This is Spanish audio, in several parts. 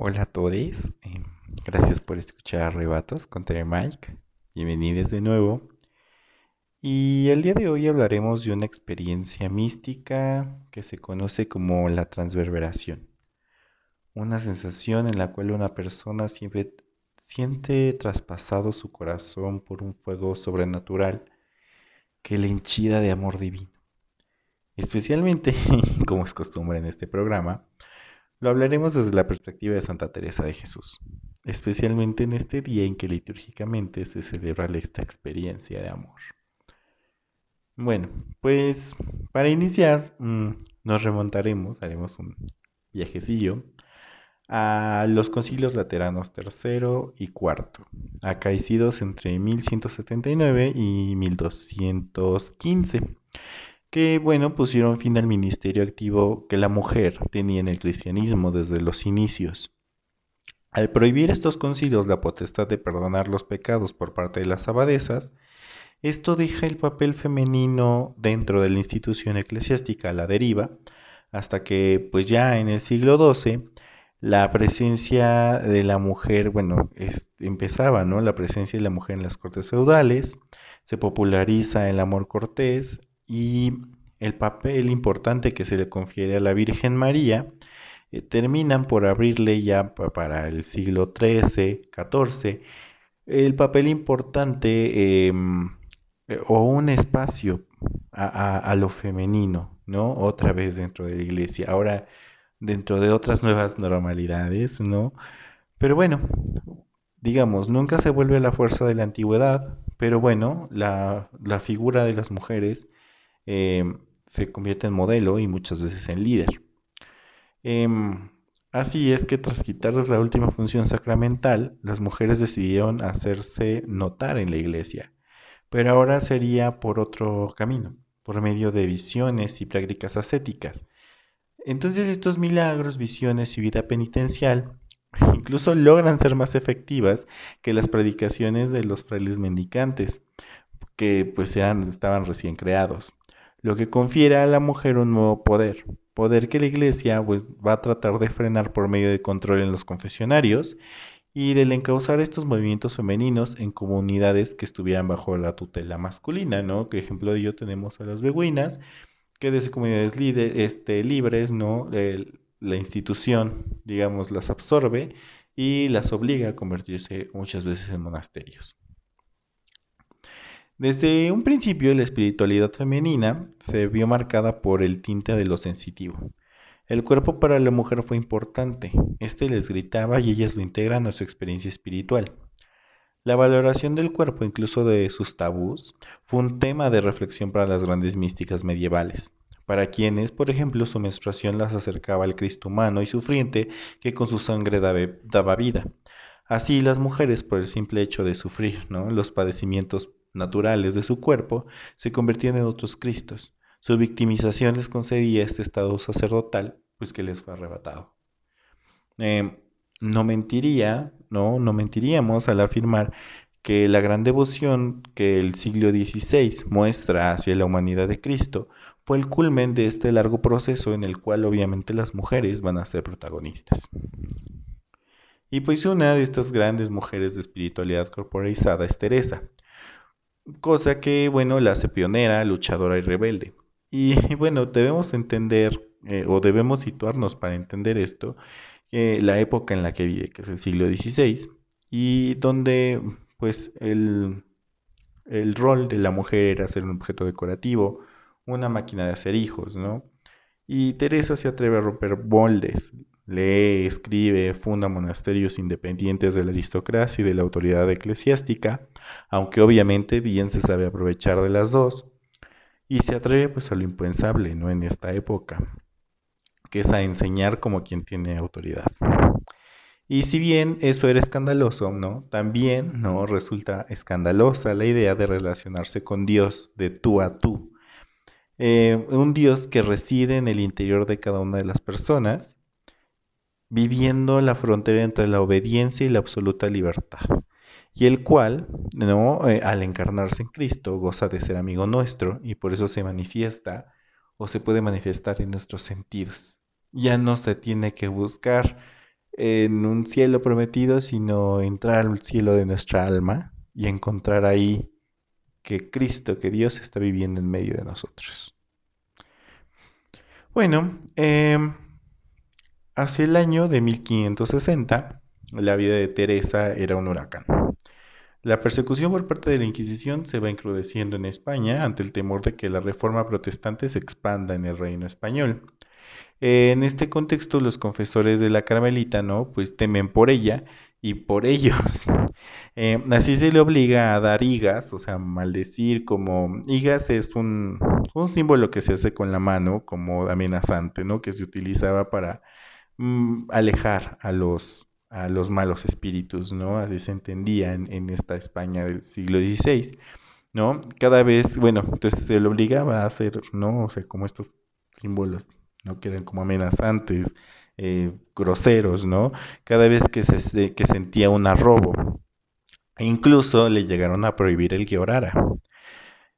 Hola a todos, eh, gracias por escuchar Arrebatos con Tere Mike, bienvenidos de nuevo. Y el día de hoy hablaremos de una experiencia mística que se conoce como la transverberación, una sensación en la cual una persona siempre siente traspasado su corazón por un fuego sobrenatural que le hinchida de amor divino. Especialmente, como es costumbre en este programa, lo hablaremos desde la perspectiva de Santa Teresa de Jesús, especialmente en este día en que litúrgicamente se celebra esta experiencia de amor. Bueno, pues para iniciar mm, nos remontaremos, haremos un viajecillo a los concilios lateranos tercero y cuarto, acaecidos entre 1179 y 1215 que, bueno, pusieron fin al ministerio activo que la mujer tenía en el cristianismo desde los inicios. Al prohibir estos concilios la potestad de perdonar los pecados por parte de las abadesas, esto deja el papel femenino dentro de la institución eclesiástica a la deriva, hasta que, pues ya en el siglo XII, la presencia de la mujer, bueno, empezaba, ¿no? La presencia de la mujer en las cortes feudales, se populariza el amor cortés y el papel importante que se le confiere a la Virgen María eh, terminan por abrirle ya para el siglo XIII, XIV, el papel importante eh, o un espacio a, lo femenino, ¿no? Otra vez dentro de la iglesia, ahora dentro de otras nuevas normalidades, ¿no? Pero bueno, digamos, nunca se vuelve a la fuerza de la antigüedad, pero bueno, la figura de las mujeres Em, se convierte en modelo y muchas veces en líder. Em, así es que tras quitarles la última función sacramental, las mujeres decidieron hacerse notar en la iglesia, pero ahora sería por otro camino, por medio de visiones y prácticas ascéticas. Entonces estos milagros, visiones y vida penitencial incluso logran ser más efectivas que las predicaciones de los frailes mendicantes, que pues estaban recién creados lo que confiere a la mujer un nuevo poder, poder que la iglesia pues, va a tratar de frenar por medio de control en los confesionarios y del encauzar estos movimientos femeninos en comunidades que estuvieran bajo la tutela masculina, ¿no? Que ejemplo de ello tenemos a las beguinas, que desde comunidades este, libres, ¿no? la institución, digamos, las absorbe y las obliga a convertirse muchas veces en monasterios. Desde un principio la espiritualidad femenina se vio marcada por el tinte de lo sensitivo. El cuerpo para la mujer fue importante, este les gritaba y ellas lo integran a su experiencia espiritual. La valoración del cuerpo, incluso de sus tabús, fue un tema de reflexión para las grandes místicas medievales, para quienes, por ejemplo, su menstruación las acercaba al Cristo humano y sufriente que con su sangre daba vida. Así las mujeres, por el simple hecho de sufrir ¿no? los padecimientos naturales de su cuerpo se convertían en otros Cristos. Su victimización les concedía este estado sacerdotal, pues que les fue arrebatado. Em, no mentiría, no, no mentiríamos al afirmar que la gran devoción que el siglo XVI muestra hacia la humanidad de Cristo fue el culmen de este largo proceso en el cual obviamente las mujeres van a ser protagonistas. Y pues una de estas grandes mujeres de espiritualidad corporizada es Teresa, cosa que, bueno, la hace pionera, luchadora y rebelde. Y bueno, debemos entender eh, o debemos situarnos para entender esto, eh, la época en la que vive, que es el siglo XVI, y donde pues el, el rol de la mujer era ser un objeto decorativo, una máquina de hacer hijos, ¿no? Y Teresa se atreve a romper moldes, lee, escribe, funda monasterios independientes de la aristocracia y de la autoridad eclesiástica, aunque obviamente bien se sabe aprovechar de las dos, y se atreve pues a lo impensable, ¿no? En esta época, que es a enseñar como quien tiene autoridad. Y si bien eso era escandaloso, ¿no? También, ¿no? Resulta escandalosa la idea de relacionarse con Dios de tú a tú. Eh, un Dios que reside en el interior de cada una de las personas, viviendo la frontera entre la obediencia y la absoluta libertad y el cual, ¿no? Eh, al encarnarse en Cristo, goza de ser amigo nuestro y por eso se manifiesta o se puede manifestar en nuestros sentidos. Ya no se tiene que buscar en un cielo prometido, sino entrar al cielo de nuestra alma y encontrar ahí que Cristo, que Dios está viviendo en medio de nosotros. Bueno, em, hacia el año de 1560, la vida de Teresa era un huracán. La persecución por parte de la Inquisición se va encrudeciendo en España ante el temor de que la reforma protestante se expanda en el reino español. En este contexto, los confesores de la Carmelita, ¿no? Pues temen por ella y por ellos. Eh, así se le obliga a dar higas, o sea, maldecir como higas es un, un símbolo que se hace con la mano como amenazante, ¿no? Que se utilizaba para mm, alejar a los, a los malos espíritus, ¿no? Así se entendía en, esta España del siglo XVI, ¿no? Cada vez, bueno, entonces se le obligaba a hacer, ¿no? O sea, como estos símbolos ¿no? Que eran como amenazantes, eh, groseros, ¿no? Cada vez que, se, que sentía un arrobo. E incluso le llegaron a prohibir el que orara.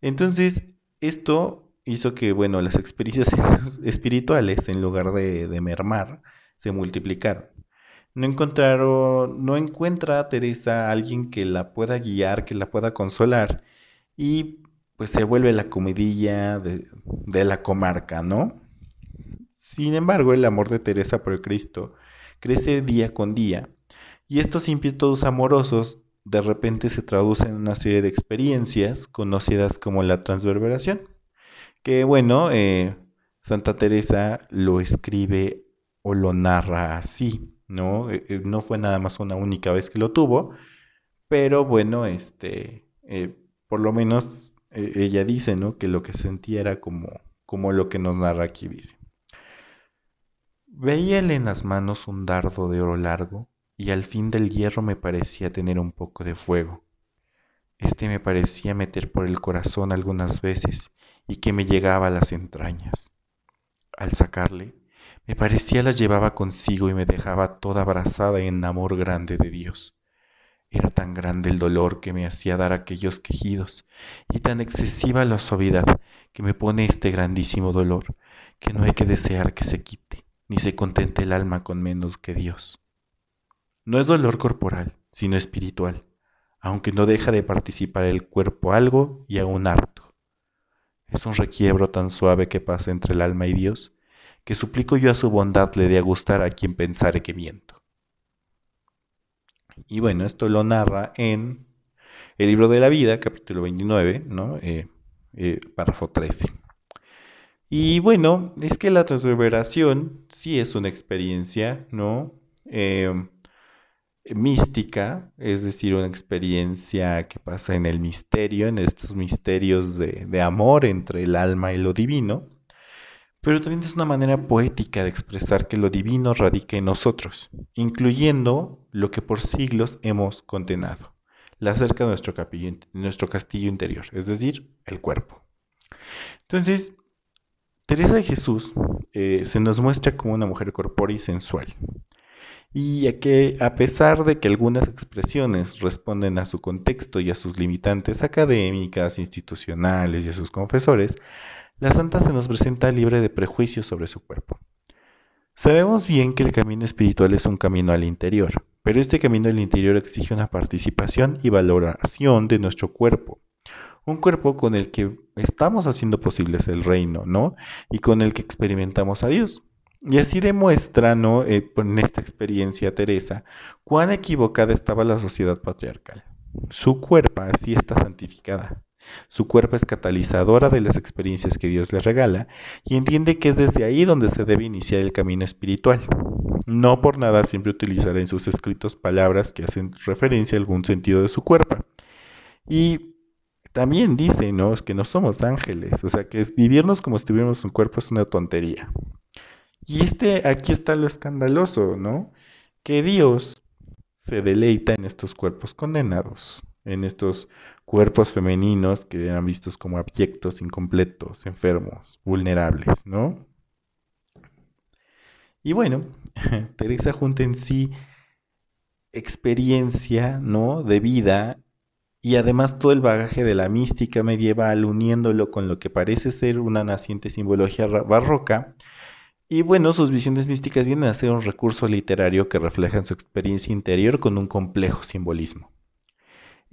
Entonces, esto hizo que, bueno, las experiencias espirituales, en lugar de mermar, se multiplicaron. No encontraron, no encuentra a Teresa a alguien que la pueda guiar, que la pueda consolar, y pues se vuelve la comidilla de, la comarca, ¿no? Sin embargo, el amor de Teresa por Cristo crece día con día, y estos ímpetus amorosos de repente se traducen en una serie de experiencias conocidas como la transverberación, que bueno, eh, Santa Teresa lo escribe o lo narra así, ¿no? Eh, eh, no fue nada más una única vez que lo tuvo, pero bueno, este, por lo menos ella dice, ¿no? Que lo que sentía era como, como lo que nos narra aquí, dice. Veíale en las manos un dardo de oro largo, y al fin del hierro me parecía tener un poco de fuego. Este me parecía meter por el corazón algunas veces y que me llegaba a las entrañas. Al sacarle, me parecía las llevaba consigo y me dejaba toda abrazada en amor grande de Dios. Era tan grande el dolor que me hacía dar aquellos quejidos, y tan excesiva la suavidad que me pone este grandísimo dolor, que no hay que desear que se quite ni se contente el alma con menos que Dios. No es dolor corporal, sino espiritual, aunque no deja de participar el cuerpo algo y aún harto. Es un requiebro tan suave que pasa entre el alma y Dios, que suplico yo a su bondad le dé a gustar a quien pensare que miento. Y bueno, esto lo narra en el libro de la vida, capítulo 29, ¿no? Eh, eh, párrafo 13. Y bueno, es que la transverberación sí es una experiencia, ¿no? Em, mística, es decir, una experiencia que pasa en el misterio, en estos misterios de, de amor entre el alma y lo divino, pero también es una manera poética de expresar que lo divino radica en nosotros, incluyendo lo que por siglos hemos condenado, la cerca de nuestro, castillo interior, es decir, el cuerpo. Entonces, Teresa de Jesús eh, se nos muestra como una mujer corpórea y sensual, y a que a pesar de que algunas expresiones responden a su contexto y a sus limitantes académicas, institucionales y a sus confesores, la santa se nos presenta libre de prejuicios sobre su cuerpo. Sabemos bien que el camino espiritual es un camino al interior, pero este camino al interior exige una participación y valoración de nuestro cuerpo, un cuerpo con el que estamos haciendo posibles el reino, ¿no? Y con el que experimentamos a Dios. Y así demuestra, ¿no? Eh, en esta experiencia Teresa, cuán equivocada estaba la sociedad patriarcal. Su cuerpo así está santificada. Su cuerpo es catalizadora de las experiencias que Dios le regala y entiende que es desde ahí donde se debe iniciar el camino espiritual. No por nada siempre utilizará en sus escritos palabras que hacen referencia a algún sentido de su cuerpo. Y también dice, ¿no? que no somos ángeles, o sea, que es vivirnos como si tuviéramos un cuerpo es una tontería. Y este, aquí está lo escandaloso, ¿no? Que Dios se deleita en estos cuerpos condenados, en estos cuerpos femeninos que eran vistos como abyectos, incompletos, enfermos, vulnerables, ¿no? Y bueno, Teresa junta en sí experiencia, ¿no? De vida y además todo el bagaje de la mística medieval uniéndolo con lo que parece ser una naciente simbología barroca, Y bueno, sus visiones místicas vienen a ser un recurso literario que refleja su experiencia interior con un complejo simbolismo.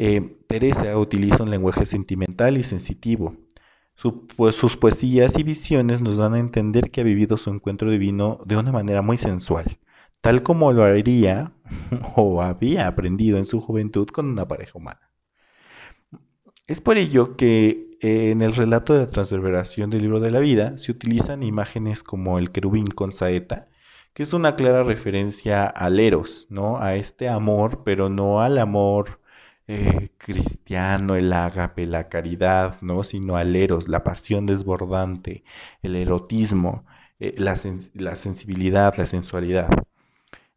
Eh, Teresa utiliza un lenguaje sentimental y sensitivo. Pues, sus poesías y visiones nos dan a entender que ha vivido su encuentro divino de una manera muy sensual, tal como lo haría o había aprendido en su juventud con una pareja humana. Es por ello que eh, en el relato de la transverberación del libro de la vida se utilizan imágenes como el querubín con saeta, que es una clara referencia al eros, ¿no? A este amor, pero no al amor eh, cristiano, el ágape, la caridad, ¿no? Sino al eros, la pasión desbordante, el erotismo, eh, la, sensibilidad, la sensualidad.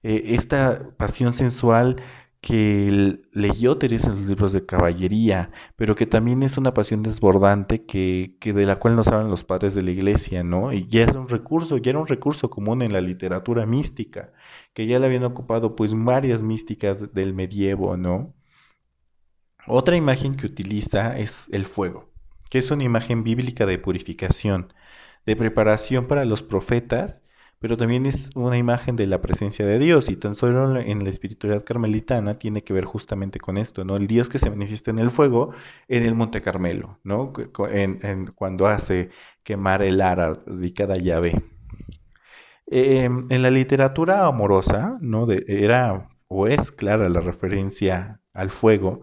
Eh, esta pasión sensual que leyó Teresa en los libros de caballería, pero que también es una pasión desbordante que, que, de la cual nos hablan los padres de la iglesia, ¿no? Y ya era un recurso, ya era un recurso común en la literatura mística, que ya la habían ocupado pues varias místicas del medievo, ¿no? Otra imagen que utiliza es el fuego, que es una imagen bíblica de purificación, de preparación para los profetas, pero también es una imagen de la presencia de Dios y tan solo en la espiritualidad carmelitana tiene que ver justamente con esto, ¿no? El Dios que se manifiesta en el fuego en el Monte Carmelo, ¿no? cuando hace quemar el ara de cada llave. Em, en la literatura amorosa, ¿no? era o es clara la referencia al fuego,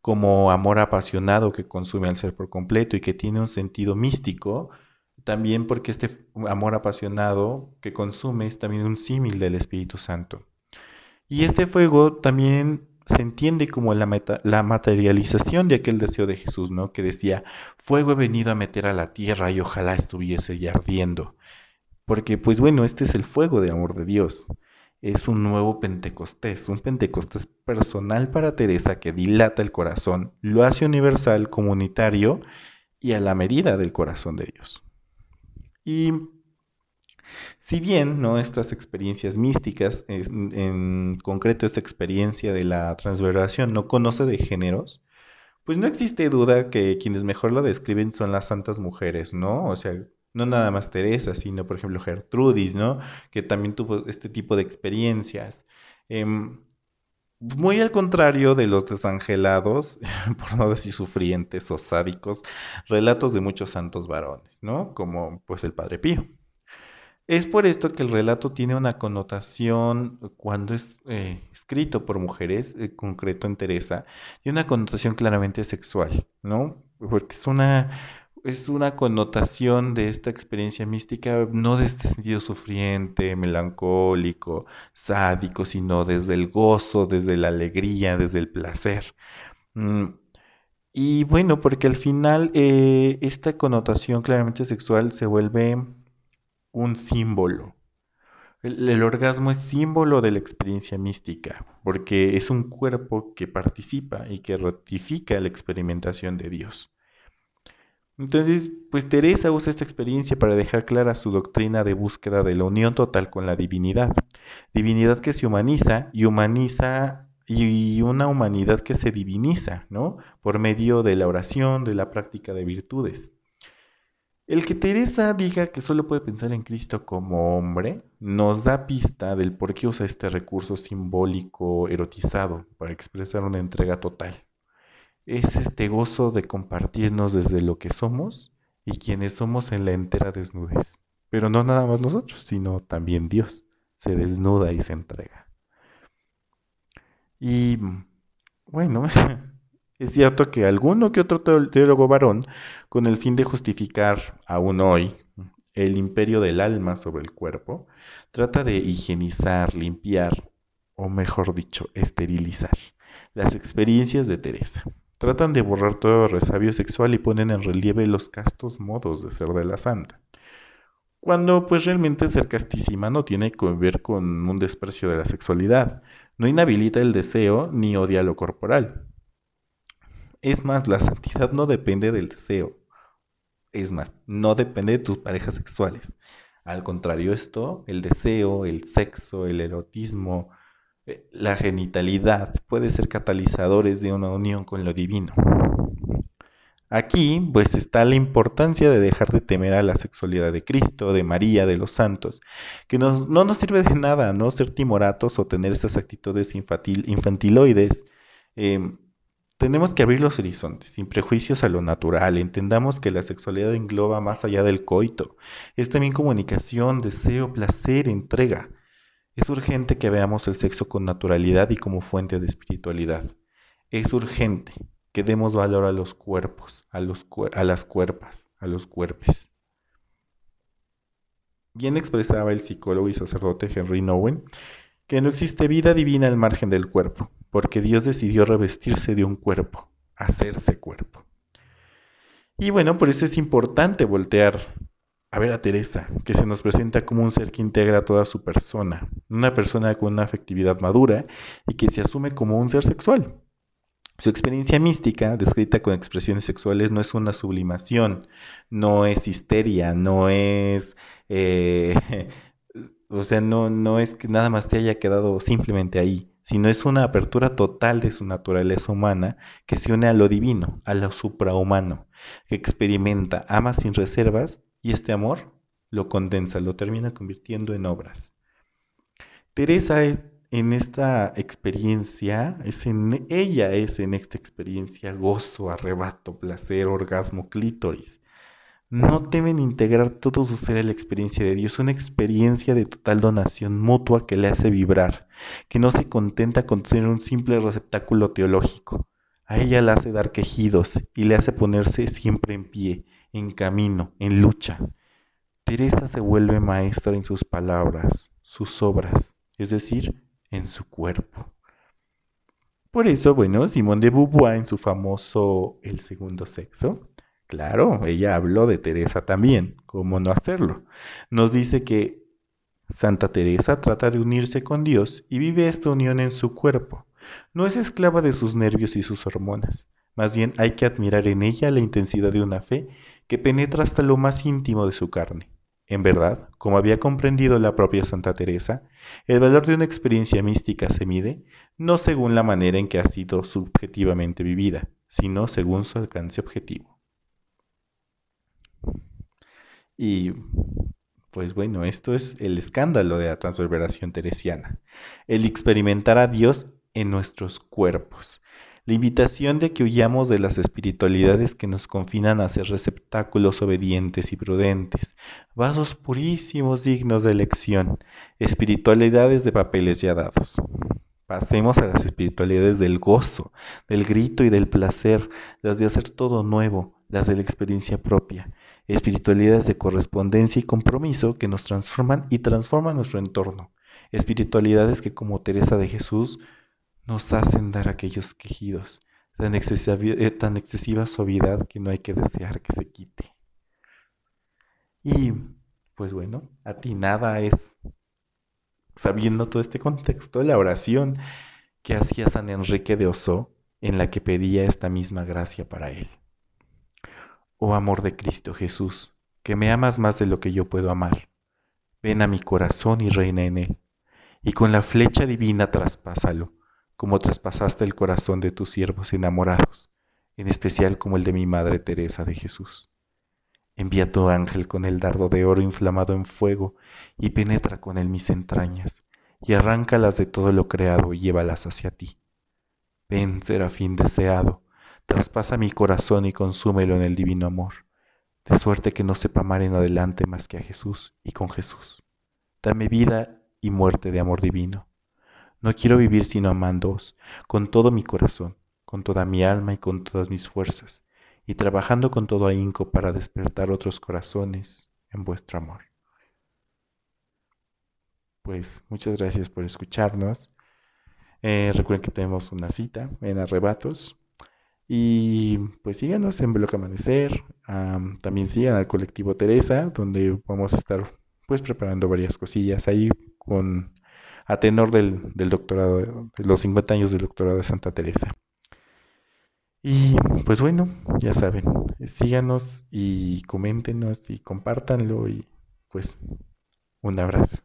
como amor apasionado que consume al ser por completo y que tiene un sentido místico, también porque este amor apasionado que consume es también un símil del Espíritu Santo. Y este fuego también se entiende como la, la, materialización de aquel deseo de Jesús, ¿no? Que decía, fuego he venido a meter a la tierra y ojalá estuviese ya ardiendo. Porque, pues bueno, este es el fuego de amor de Dios es un nuevo Pentecostés, un Pentecostés personal para Teresa que dilata el corazón, lo hace universal, comunitario y a la medida del corazón de Dios. Y si bien ¿no? estas experiencias místicas, en, concreto esta experiencia de la transverberación, no conoce de géneros, pues no existe duda que quienes mejor lo describen son las santas mujeres, ¿no? O sea, no nada más Teresa, sino por ejemplo Gertrudis, ¿no? Que también tuvo este tipo de experiencias. Em, muy al contrario de los desangelados, por no decir sufrientes o sádicos, relatos de muchos santos varones, ¿no? Como pues el Padre Pío. Es por esto que el relato tiene una connotación, cuando es eh, escrito por mujeres, en concreto en Teresa, tiene una connotación claramente sexual, ¿no? Porque es una es una connotación de esta experiencia mística, no desde este sentido sufriente, melancólico, sádico, sino desde el gozo, desde la alegría, desde el placer. Mm, y bueno, porque al final eh, esta connotación claramente sexual se vuelve un símbolo. el orgasmo es símbolo de la experiencia mística, porque es un cuerpo que participa y que ratifica la experimentación de Dios. Entonces, pues Teresa usa esta experiencia para dejar clara su doctrina de búsqueda de la unión total con la divinidad. Divinidad que se humaniza y humaniza y una humanidad que se diviniza, ¿no? Por medio de la oración, de la práctica de virtudes. El que Teresa diga que solo puede pensar en Cristo como hombre nos da pista del por qué usa este recurso simbólico erotizado para expresar una entrega total es este gozo de compartirnos desde lo que somos y quienes somos en la entera desnudez. Pero no nada más nosotros, sino también Dios se desnuda y se entrega. Y bueno, es cierto que alguno que otro teólogo varón, con el fin de justificar aún hoy el imperio del alma sobre el cuerpo, trata de higienizar, limpiar, o mejor dicho, esterilizar las experiencias de Teresa. Tratan de borrar todo resabio sexual y ponen en relieve los castos modos de ser de la santa. Cuando pues realmente ser castísima no tiene que ver con un desprecio de la sexualidad, no inhabilita el deseo ni odia lo corporal. Es más, la santidad no depende del deseo. Es más, no depende de tus parejas sexuales. Al contrario, esto, el deseo, el sexo, el erotismo, la genitalidad puede ser catalizadores de una unión con lo divino. Aquí, pues, está la importancia de dejar de temer a la sexualidad de Cristo, de María, de los santos, que no nos sirve de nada, ¿no? Ser timoratos o tener estas actitudes infantiloides. Em, tenemos que abrir los horizontes, sin prejuicios a lo natural. Entendamos que la sexualidad engloba más allá del coito. Es también comunicación, deseo, placer, entrega. Es urgente que veamos el sexo con naturalidad y como fuente de espiritualidad. Es urgente que demos valor a los cuerpos, a, las cuerpas, a los cuerpos. Bien expresaba el psicólogo y sacerdote Henry Nowen que no existe vida divina al margen del cuerpo, porque Dios decidió revestirse de un cuerpo, hacerse cuerpo. Y bueno, por eso es importante voltear a ver a Teresa, que se nos presenta como un ser que integra toda su persona, una persona con una afectividad madura y que se asume como un ser sexual. Su experiencia mística, descrita con expresiones sexuales, no es una sublimación, no es histeria, no es... Eh, o sea, no, no es que nada más se haya quedado simplemente ahí, sino es una apertura total de su naturaleza humana que se une a lo divino, a lo suprahumano, que experimenta, ama sin reservas y este amor lo condensa, lo termina convirtiendo en obras. Teresa es en esta experiencia, es en ella es en esta experiencia gozo, arrebato, placer, orgasmo, clítoris. No deben integrar todo su ser a la experiencia de Dios, una experiencia de total donación mutua que le hace vibrar, que no se contenta con ser un simple receptáculo teológico. A ella le hace dar quejidos y le hace ponerse siempre en pie, en camino, en lucha. Teresa se vuelve maestra en sus palabras, sus obras, es decir, en su cuerpo. Por eso, bueno, Simone de Beauvoir en su famoso El segundo sexo, claro, ella habló de Teresa también, ¿cómo no hacerlo? Nos dice que Santa Teresa trata de unirse con Dios y vive esta unión en su cuerpo. No es esclava de sus nervios y sus hormonas. Más bien hay que admirar en ella la intensidad de una fe que penetra hasta lo más íntimo de su carne. En verdad, como había comprendido la propia Santa Teresa, el valor de una experiencia mística se mide no según la manera en que ha sido subjetivamente vivida, sino según su alcance objetivo. Y pues bueno, esto es el escándalo de la transverberación teresiana, el experimentar a Dios en nuestros cuerpos, la invitación de que huyamos de las espiritualidades que nos confinan a ser receptáculos obedientes y prudentes, vasos purísimos dignos de elección, espiritualidades de papeles ya dados. Pasemos a las espiritualidades del gozo, del grito y del placer, las de hacer todo nuevo, las de la experiencia propia, espiritualidades de correspondencia y compromiso que nos transforman y transforman nuestro entorno, espiritualidades que como Teresa de Jesús nos hacen dar aquellos quejidos, tan excesiva, eh, tan excesiva suavidad que no hay que desear que se quite. Y pues bueno, a ti nada es, sabiendo todo este contexto, la oración que hacía San Enrique de Oso en la que pedía esta misma gracia para él. Oh amor de Cristo Jesús, que me amas más de lo que yo puedo amar, ven a mi corazón y reina en él, y con la flecha divina traspásalo como traspasaste el corazón de tus siervos enamorados, en especial como el de mi Madre Teresa de Jesús. Envía tu ángel con el dardo de oro inflamado en fuego y penetra con él mis entrañas, y arráncalas de todo lo creado y llévalas hacia ti. Ven, serafín deseado, traspasa mi corazón y consúmelo en el divino amor, de suerte que no sepa amar en adelante más que a Jesús y con Jesús. Dame vida y muerte de amor divino no quiero vivir sino amándoos con todo mi corazón, con toda mi alma y con todas mis fuerzas, y trabajando con todo ahínco para despertar otros corazones en vuestro amor. Pues muchas gracias por escucharnos. Eh, recuerden que tenemos una cita en Arrebatos. Y pues síganos en Bloque Amanecer. también sigan al colectivo Teresa, donde vamos a estar pues preparando varias cosillas ahí con a tenor del, doctorado, de los 50 años del doctorado de Santa Teresa. Y pues bueno, ya saben, síganos y coméntenos y compártanlo y pues un abrazo.